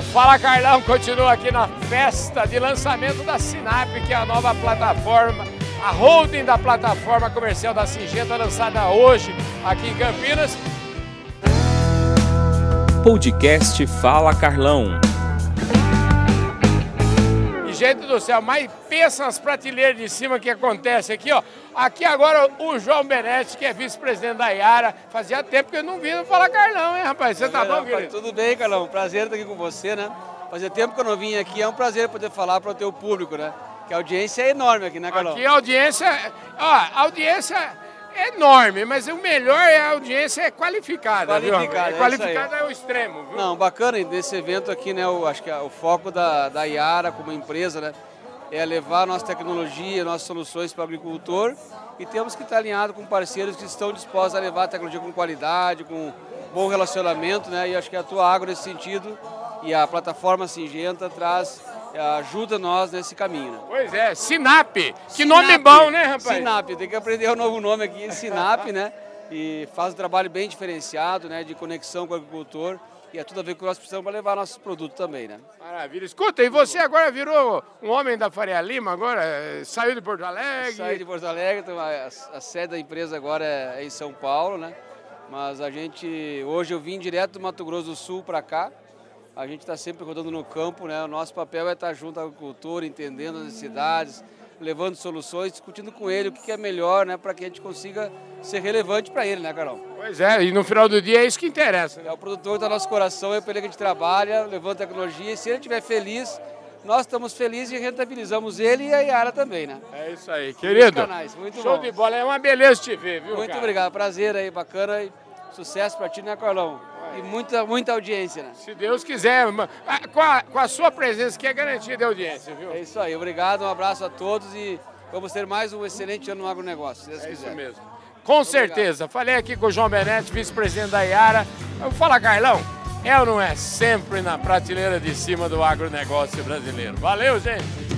O Fala Carlão continua aqui na festa de lançamento da Sinap, que é a nova plataforma, a holding da plataforma comercial da Singenta, lançada hoje aqui em Campinas. Podcast Fala Carlão. Gente do céu, mas pensa nas prateleiras de cima que acontece aqui, ó. Aqui agora o João Benetti, que é vice-presidente da Iara. Fazia tempo que eu não vi no Fala Carlão, hein, rapaz? Você tá bom, querido? Tudo bem, Carlão. Prazer estar aqui com você, né? Fazia tempo que eu não vim aqui, é um prazer poder falar para o teu público, né? Que a audiência é enorme aqui, né, Carlão? Aqui a audiência, ó, a audiência é enorme, mas o melhor é a audiência é qualificada, Qualificada, viu? é qualificada é o extremo, viu? Não, bacana desse evento aqui, né? Eu acho que o foco da, da Iara como empresa, né? É levar nossa tecnologia, nossas soluções para o agricultor e temos que estar alinhado com parceiros que estão dispostos a levar a tecnologia com qualidade, com bom relacionamento, né? E acho que a tua agro nesse sentido e a plataforma Singenta traz ajuda nós nesse caminho. Né? Pois é, Sinap. Que Sinap. nome bom, né, rapaz? Sinap, tem que aprender um novo nome aqui, Sinap, né? E faz um trabalho bem diferenciado, né, de conexão com o agricultor. E é tudo a ver com o que nós precisamos para levar nossos produtos também, né? Maravilha. Escuta, e você agora virou um homem da Faria Lima, agora? Saiu de Porto Alegre? Saí de Porto Alegre, então a, a sede da empresa agora é em São Paulo, né? Mas a gente, hoje eu vim direto do Mato Grosso do Sul para cá, a gente está sempre rodando no campo, né? O nosso papel é estar junto ao agricultor, entendendo as necessidades, levando soluções, discutindo com ele o que é melhor, né? Para que a gente consiga ser relevante para ele, né, Carol? Pois é, e no final do dia é isso que interessa. Né? É o produtor do nosso coração, é para ele que a gente trabalha, levando tecnologia, e se ele estiver feliz, nós estamos felizes e rentabilizamos ele e a Yara também, né? É isso aí, querido. Canais, muito Show bom. de bola, é uma beleza te ver, viu? Muito cara? obrigado, prazer aí, bacana sucesso para ti, né, Carlão? E muita, muita audiência, né? Se Deus quiser. Com a, com a sua presença que é garantia de audiência, viu? É isso aí. Obrigado, um abraço a todos e vamos ter mais um excelente ano no agronegócio, se Deus é quiser. isso mesmo. Com certeza. Falei aqui com o João Benetti, vice-presidente da Iara. Eu falo, Carlão, é ou não é? Sempre na prateleira de cima do agronegócio brasileiro. Valeu, gente!